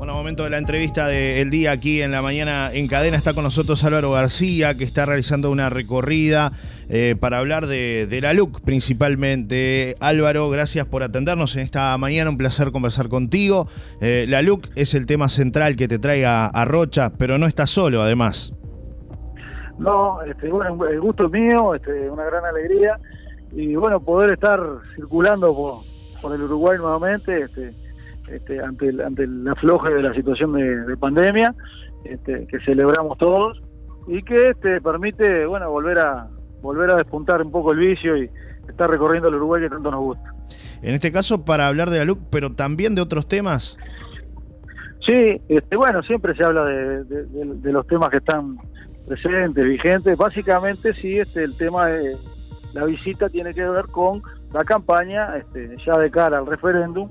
Bueno, momento de la entrevista del día aquí en la mañana en cadena. Está con nosotros Álvaro García, que está realizando una recorrida eh, para hablar de, la LUC principalmente. Álvaro, gracias por atendernos en esta mañana. Un placer conversar contigo. Eh, la LUC es el tema central que te trae a, Rocha, pero no estás solo además. No, este, el gusto es mío, este, una gran alegría. Y bueno, poder estar circulando por, por el Uruguay nuevamente. Este, este, ante, el, ante el afloje de la situación de, pandemia, este, que celebramos todos y que este, permite bueno volver a volver a despuntar un poco el vicio y estar recorriendo el Uruguay que tanto nos gusta. En este caso, para hablar de la LUC, pero también de otros temas. Sí, este, bueno, siempre se habla de, los temas que están presentes, vigentes. Básicamente, sí, este, el tema de la visita tiene que ver con la campaña, este, ya de cara al referéndum,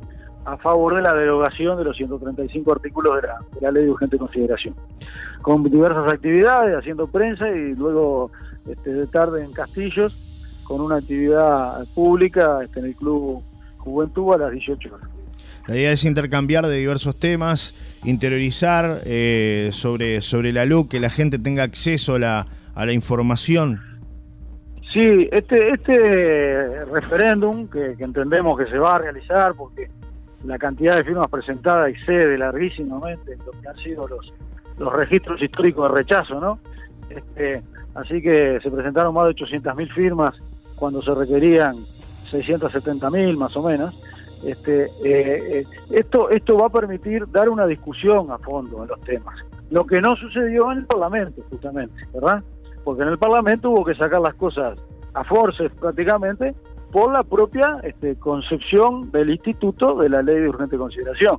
a favor de la derogación de los 135 artículos de la, ley de urgente consideración, con diversas actividades, haciendo prensa y luego este, de tarde en Castillos, con una actividad pública este, en el Club Juventud a las 18 horas. La idea es intercambiar de diversos temas, interiorizar eh, sobre, sobre la luz, que la gente tenga acceso a la, a la información. Sí, este, este referéndum que, que entendemos que se va a realizar porque la cantidad de firmas presentadas excede larguísimamente lo que han sido los, los registros históricos de rechazo, ¿no? Este, así que se presentaron más de 800.000 firmas cuando se requerían 670.000 más o menos. Este, eh, eh, esto, esto va a permitir dar una discusión a fondo en los temas. Lo que no sucedió en el Parlamento, justamente, ¿verdad? Porque en el Parlamento hubo que sacar las cosas a forces prácticamente por la propia este, concepción del instituto de la ley de urgente consideración,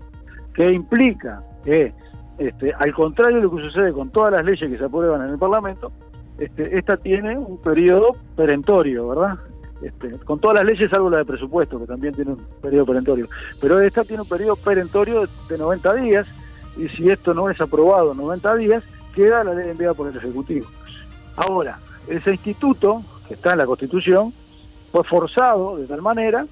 que implica que, este, al contrario de lo que sucede con todas las leyes que se aprueban en el Parlamento, este, esta tiene un periodo perentorio, ¿verdad? Este, con todas las leyes, salvo la de presupuesto, que también tiene un periodo perentorio. Pero esta tiene un periodo perentorio de 90 días, y si esto no es aprobado en 90 días, queda la ley enviada por el Ejecutivo. Ahora, ese instituto, que está en la Constitución, fue forzado de tal manera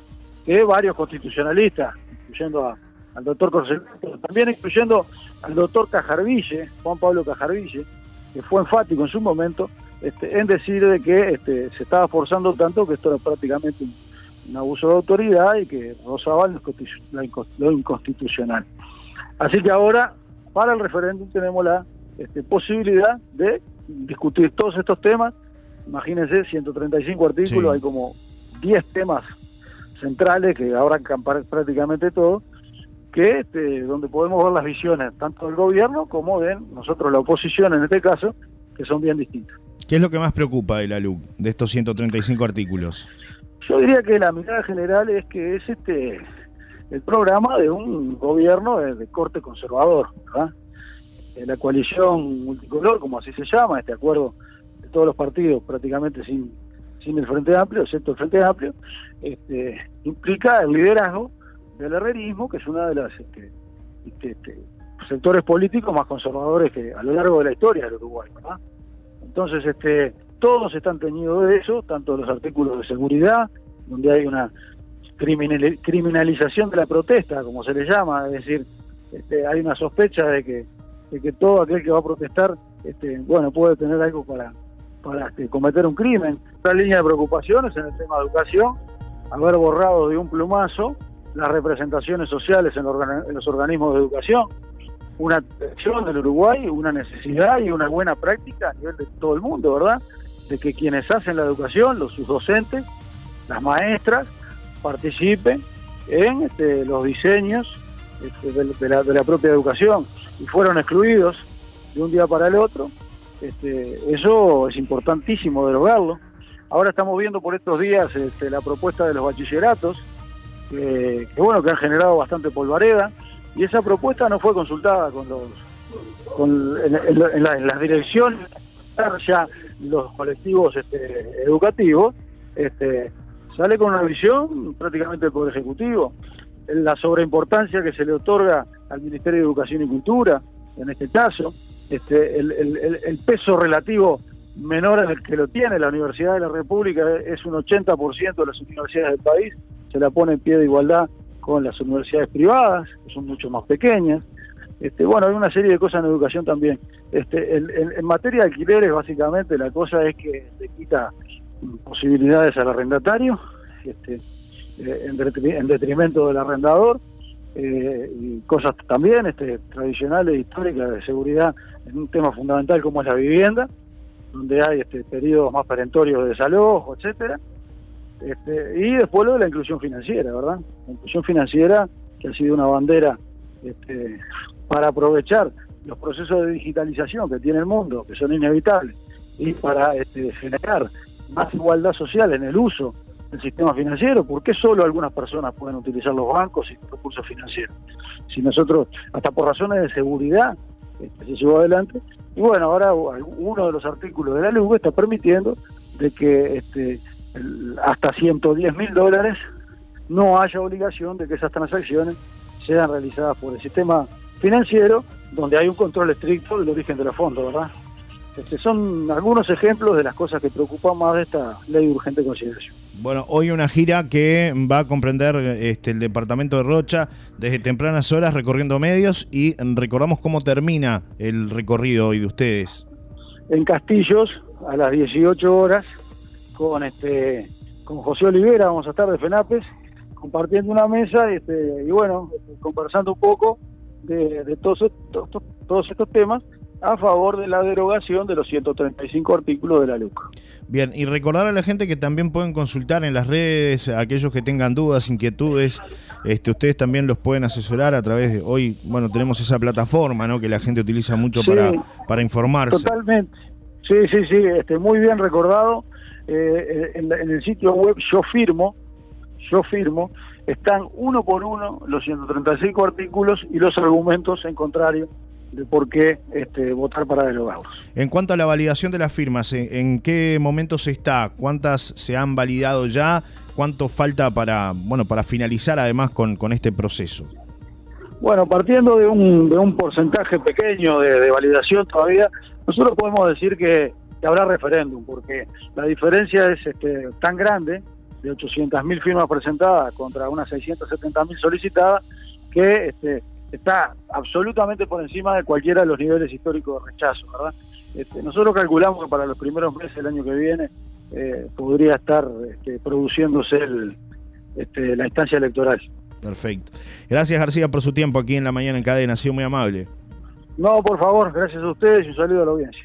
que varios constitucionalistas, incluyendo al doctor Corsel, también incluyendo al doctor Cajarville, Juan Pablo Cajarville, que fue enfático en su momento este, en decir de que este, se estaba forzando tanto que esto era prácticamente un, abuso de autoridad y que rozaba lo inconstitucional. Así que ahora, para el referéndum, tenemos la este, posibilidad de discutir todos estos temas. Imagínense, 135 artículos, hay como 10 temas centrales que ahora prácticamente todo, que este, donde podemos ver las visiones tanto del gobierno como de nosotros, la oposición en este caso, que son bien distintas. ¿Qué es lo que más preocupa de la LUC, de estos 135 artículos? Yo diría que la mirada general es que es este el programa de un gobierno de, corte conservador, ¿verdad? la coalición multicolor, como así se llama, este acuerdo de todos los partidos prácticamente sin sin el Frente Amplio, excepto el Frente Amplio, este, implica el liderazgo del herrerismo, que es uno de los este, este, sectores políticos más conservadores que a lo largo de la historia del Uruguay. Entonces, este, todos están teñidos de eso, tanto los artículos de seguridad, donde hay una criminalización de la protesta, como se le llama, es decir, este, hay una sospecha de que, de que todo aquel que va a protestar, este, bueno, puede tener algo para para este, cometer un crimen. Otra línea de preocupaciones en el tema de educación, haber borrado de un plumazo las representaciones sociales en, los organismos de educación, una presión del Uruguay, una necesidad y una buena práctica a nivel de todo el mundo, ¿verdad? De que quienes hacen la educación, los sus docentes, las maestras, participen en este, los diseños este, de la propia educación y fueron excluidos de un día para el otro este, eso es importantísimo derogarlo. Ahora estamos viendo por estos días este, la propuesta de los bachilleratos, que, bueno, que han generado bastante polvareda, y esa propuesta no fue consultada con los en, las direcciones ya los colectivos este, educativos, este, sale con una visión prácticamente del Poder Ejecutivo, la sobreimportancia que se le otorga al Ministerio de Educación y Cultura, en este caso, este, el, peso relativo menor en el que lo tiene la Universidad de la República es un 80% de las universidades del país, se la pone en pie de igualdad con las universidades privadas, que son mucho más pequeñas. Este, bueno, hay una serie de cosas en educación también. Este, en materia de alquileres, básicamente, la cosa es que se quita posibilidades al arrendatario, este, eh, en, detrimento del arrendador, eh, y cosas también este, tradicionales, históricas, de seguridad, en un tema fundamental como es la vivienda, donde hay este, periodos más perentorios de desalojo, etcétera. Este, y después lo de la inclusión financiera, ¿verdad? La inclusión financiera, que ha sido una bandera este, para aprovechar los procesos de digitalización que tiene el mundo, que son inevitables, y para este, generar más igualdad social en el uso del sistema financiero, ¿por qué solo algunas personas pueden utilizar los bancos y los recursos financieros? Si nosotros, hasta por razones de seguridad, este, se llevó adelante, y bueno, ahora uno de los artículos de la ley está permitiendo de que este, hasta 110 mil dólares no haya obligación de que esas transacciones sean realizadas por el sistema financiero, donde hay un control estricto del origen de los fondos, ¿verdad? Este, son algunos ejemplos de las cosas que preocupan más de esta ley de urgente consideración. Bueno, hoy una gira que va a comprender este, el departamento de Rocha desde tempranas horas recorriendo medios y recordamos cómo termina el recorrido hoy de ustedes. En Castillos, a las 18 horas, con este con José Olivera, vamos a estar de FENAPES, compartiendo una mesa este, y bueno, conversando un poco de, todos, todos estos temas a favor de la derogación de los 135 artículos de la LUC. Bien, y recordar a la gente que también pueden consultar en las redes, aquellos que tengan dudas, inquietudes, este, ustedes también los pueden asesorar a través de, hoy, bueno, tenemos esa plataforma, ¿no? Que la gente utiliza mucho para, para informarse. Totalmente, sí, sí, sí, este, muy bien recordado. Eh, en, en el sitio web Yo Firmo, Yo Firmo, están uno por uno los 135 artículos y los argumentos en contrario de por qué este, votar para derogarlos. En cuanto a la validación de las firmas, ¿en qué momento se está? ¿Cuántas se han validado ya? ¿Cuánto falta para, bueno, para finalizar además con, con este proceso? Bueno, partiendo de un, de un porcentaje pequeño de, validación todavía, nosotros podemos decir que, habrá referéndum, porque la diferencia es este, tan grande, de 800.000 firmas presentadas contra unas 670.000 solicitadas, que este, está absolutamente por encima de cualquiera de los niveles históricos de rechazo, ¿verdad? Este, nosotros calculamos que para los primeros meses del año que viene eh, podría estar este, produciéndose el, este, la instancia electoral. Perfecto. Gracias García por su tiempo aquí en la mañana en cadena, ha sido muy amable. No, por favor, gracias a ustedes y un saludo a la audiencia.